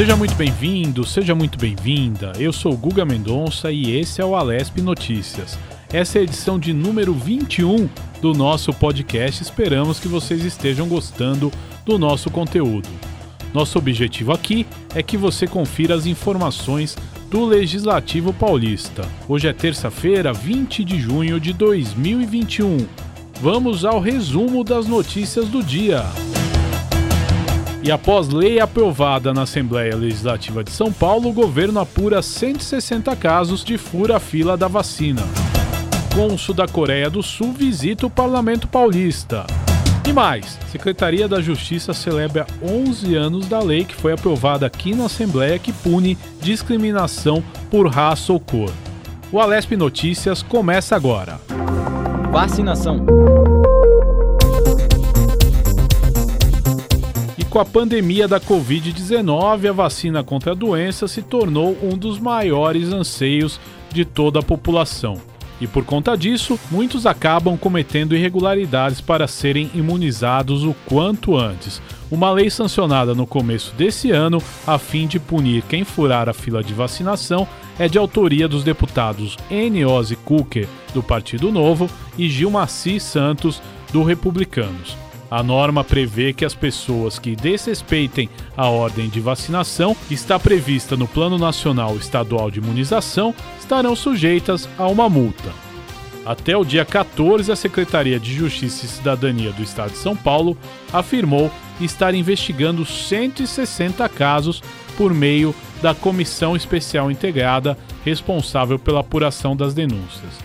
Seja muito bem-vindo, seja muito bem-vinda. Eu sou Guga Mendonça e esse é o Alesp Notícias. Essa é a edição de número 21 do nosso podcast. Esperamos que vocês estejam gostando do nosso conteúdo. Nosso objetivo aqui é que você confira as informações do Legislativo Paulista. Hoje é terça-feira, 20 de junho de 2021. Vamos ao resumo das notícias do dia. E após lei aprovada na Assembleia Legislativa de São Paulo, o governo apura 160 casos de fura-fila da vacina. Cônsul da Coreia do Sul visita o Parlamento Paulista. E mais, Secretaria da Justiça celebra 11 anos da lei que foi aprovada aqui na Assembleia que pune discriminação por raça ou cor. O Alesp Notícias começa agora. Vacinação. Com a pandemia da Covid-19, a vacina contra a doença se tornou um dos maiores anseios de toda a população. E por conta disso, muitos acabam cometendo irregularidades para serem imunizados o quanto antes. Uma lei sancionada no começo desse ano, a fim de punir quem furar a fila de vacinação, é de autoria dos deputados Eniose Cooker, do Partido Novo, e Gilmaci Santos, do Republicanos. A norma prevê que as pessoas que desrespeitem a ordem de vacinação, que está prevista no Plano Nacional Estadual de Imunização, estarão sujeitas a uma multa. Até o dia 14, a Secretaria de Justiça e Cidadania do Estado de São Paulo afirmou estar investigando 160 casos por meio da Comissão Especial Integrada responsável pela apuração das denúncias.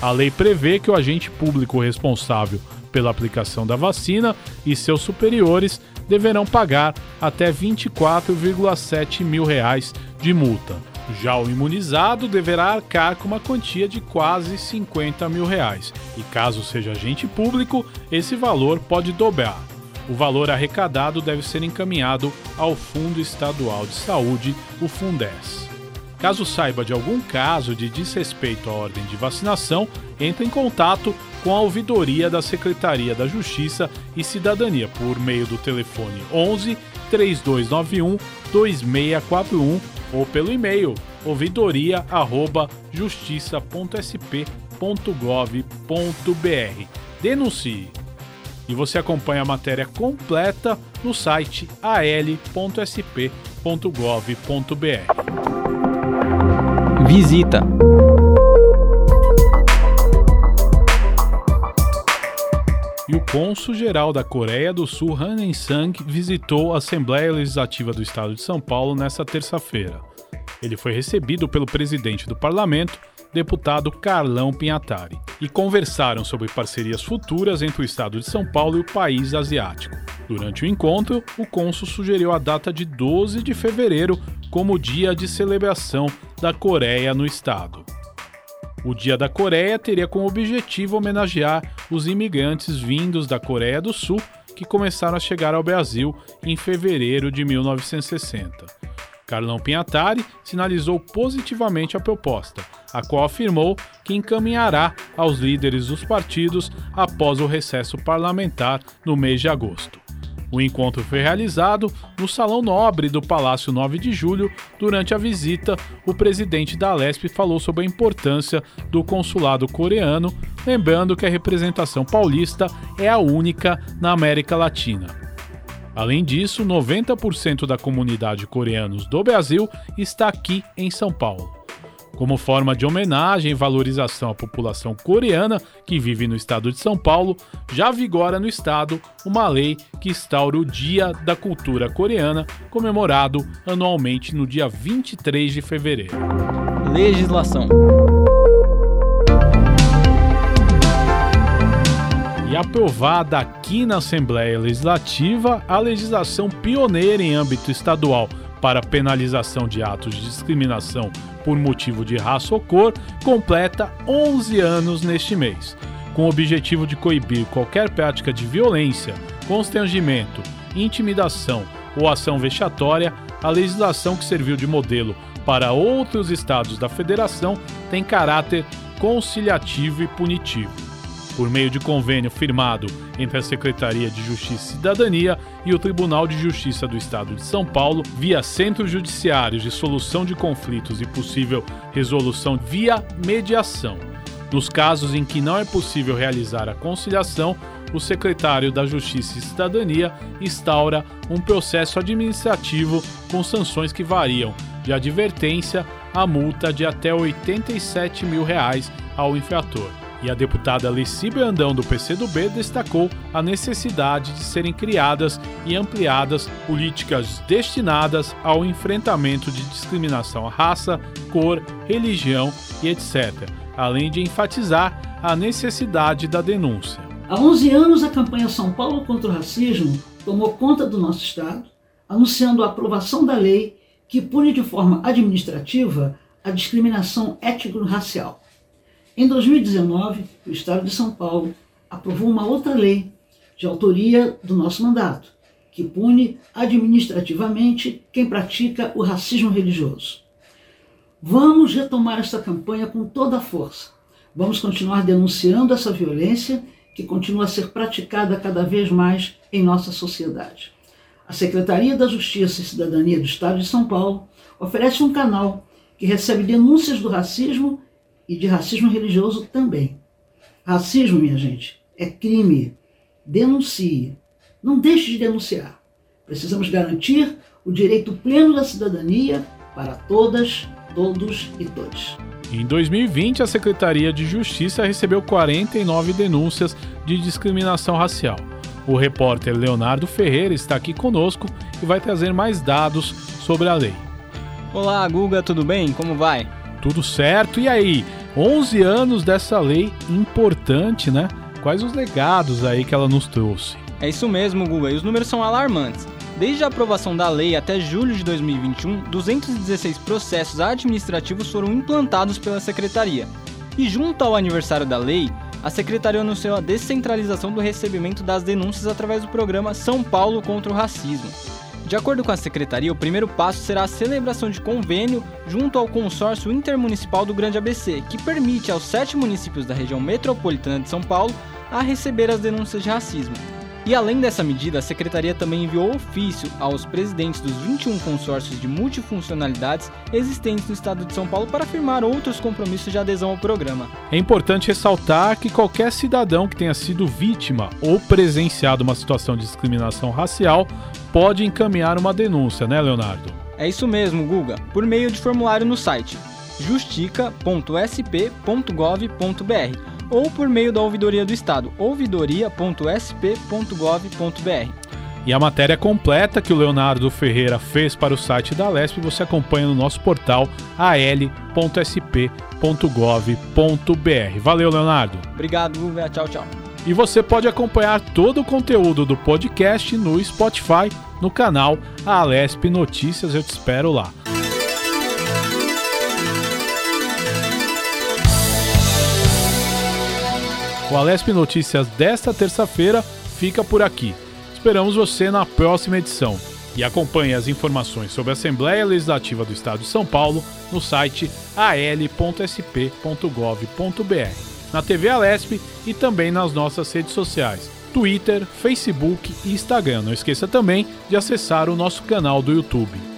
A lei prevê que o agente público responsável pela aplicação da vacina e seus superiores deverão pagar até 24,7 mil reais de multa. Já o imunizado deverá arcar com uma quantia de quase 50 mil reais. E caso seja agente público, esse valor pode dobrar. O valor arrecadado deve ser encaminhado ao Fundo Estadual de Saúde, o Fundes. Caso saiba de algum caso de desrespeito à ordem de vacinação, entre em contato com a ouvidoria da Secretaria da Justiça e Cidadania por meio do telefone 11 3291 2641 ou pelo e-mail ouvidoria@justiça.sp.gov.br. Denuncie. E você acompanha a matéria completa no site al.sp.gov.br. Visita. E o cônsul-geral da Coreia do Sul, Han In-sang, visitou a Assembleia Legislativa do Estado de São Paulo nesta terça-feira. Ele foi recebido pelo presidente do parlamento, deputado Carlão Pinhatari, e conversaram sobre parcerias futuras entre o Estado de São Paulo e o país asiático. Durante o encontro, o cônsul sugeriu a data de 12 de fevereiro como dia de celebração da Coreia no Estado. O Dia da Coreia teria como objetivo homenagear os imigrantes vindos da Coreia do Sul que começaram a chegar ao Brasil em fevereiro de 1960. Carlão Pinhatari sinalizou positivamente a proposta, a qual afirmou que encaminhará aos líderes dos partidos após o recesso parlamentar no mês de agosto. O encontro foi realizado no Salão Nobre do Palácio 9 de Julho. Durante a visita, o presidente da Alesp falou sobre a importância do consulado coreano, lembrando que a representação paulista é a única na América Latina. Além disso, 90% da comunidade coreanos do Brasil está aqui em São Paulo. Como forma de homenagem e valorização à população coreana que vive no estado de São Paulo, já vigora no estado uma lei que instaura o Dia da Cultura Coreana, comemorado anualmente no dia 23 de fevereiro. Legislação. aprovada aqui na Assembleia Legislativa a legislação pioneira em âmbito estadual para penalização de atos de discriminação por motivo de raça ou cor, completa 11 anos neste mês, com o objetivo de coibir qualquer prática de violência, constrangimento, intimidação ou ação vexatória. A legislação que serviu de modelo para outros estados da federação tem caráter conciliativo e punitivo por meio de convênio firmado entre a Secretaria de Justiça e Cidadania e o Tribunal de Justiça do Estado de São Paulo, via centros judiciários de solução de conflitos e possível resolução via mediação. Nos casos em que não é possível realizar a conciliação, o secretário da Justiça e Cidadania instaura um processo administrativo com sanções que variam de advertência a multa de até 87 mil reais ao infrator. E a deputada Alici Brandão, do PCdoB, destacou a necessidade de serem criadas e ampliadas políticas destinadas ao enfrentamento de discriminação à raça, cor, religião e etc., além de enfatizar a necessidade da denúncia. Há 11 anos, a campanha São Paulo contra o Racismo tomou conta do nosso Estado, anunciando a aprovação da lei que pune de forma administrativa a discriminação étnico-racial. Em 2019, o Estado de São Paulo aprovou uma outra lei, de autoria do nosso mandato, que pune administrativamente quem pratica o racismo religioso. Vamos retomar esta campanha com toda a força. Vamos continuar denunciando essa violência que continua a ser praticada cada vez mais em nossa sociedade. A Secretaria da Justiça e Cidadania do Estado de São Paulo oferece um canal que recebe denúncias do racismo e de racismo religioso também. Racismo, minha gente, é crime. Denuncie. Não deixe de denunciar. Precisamos garantir o direito pleno da cidadania para todas, todos e todos. Em 2020, a Secretaria de Justiça recebeu 49 denúncias de discriminação racial. O repórter Leonardo Ferreira está aqui conosco e vai trazer mais dados sobre a lei. Olá, Guga, tudo bem? Como vai? Tudo certo. E aí? 11 anos dessa lei importante, né? Quais os legados aí que ela nos trouxe? É isso mesmo, Guga, e os números são alarmantes. Desde a aprovação da lei até julho de 2021, 216 processos administrativos foram implantados pela Secretaria. E junto ao aniversário da lei, a Secretaria anunciou a descentralização do recebimento das denúncias através do programa São Paulo contra o Racismo. De acordo com a secretaria, o primeiro passo será a celebração de convênio junto ao consórcio intermunicipal do Grande ABC, que permite aos sete municípios da região metropolitana de São Paulo a receber as denúncias de racismo. E além dessa medida, a secretaria também enviou ofício aos presidentes dos 21 consórcios de multifuncionalidades existentes no estado de São Paulo para firmar outros compromissos de adesão ao programa. É importante ressaltar que qualquer cidadão que tenha sido vítima ou presenciado uma situação de discriminação racial pode encaminhar uma denúncia, né, Leonardo? É isso mesmo, Guga, por meio de formulário no site justica.sp.gov.br ou por meio da Ouvidoria do Estado, ouvidoria.sp.gov.br. E a matéria completa que o Leonardo Ferreira fez para o site da Lesp você acompanha no nosso portal al.sp.gov.br. Valeu, Leonardo. Obrigado, Guga. Tchau, tchau. E você pode acompanhar todo o conteúdo do podcast no Spotify, no canal Alesp Notícias. Eu te espero lá. O Alesp Notícias desta terça-feira fica por aqui. Esperamos você na próxima edição. E acompanhe as informações sobre a Assembleia Legislativa do Estado de São Paulo no site al.sp.gov.br, na TV Alesp e também nas nossas redes sociais, Twitter, Facebook e Instagram. Não esqueça também de acessar o nosso canal do YouTube.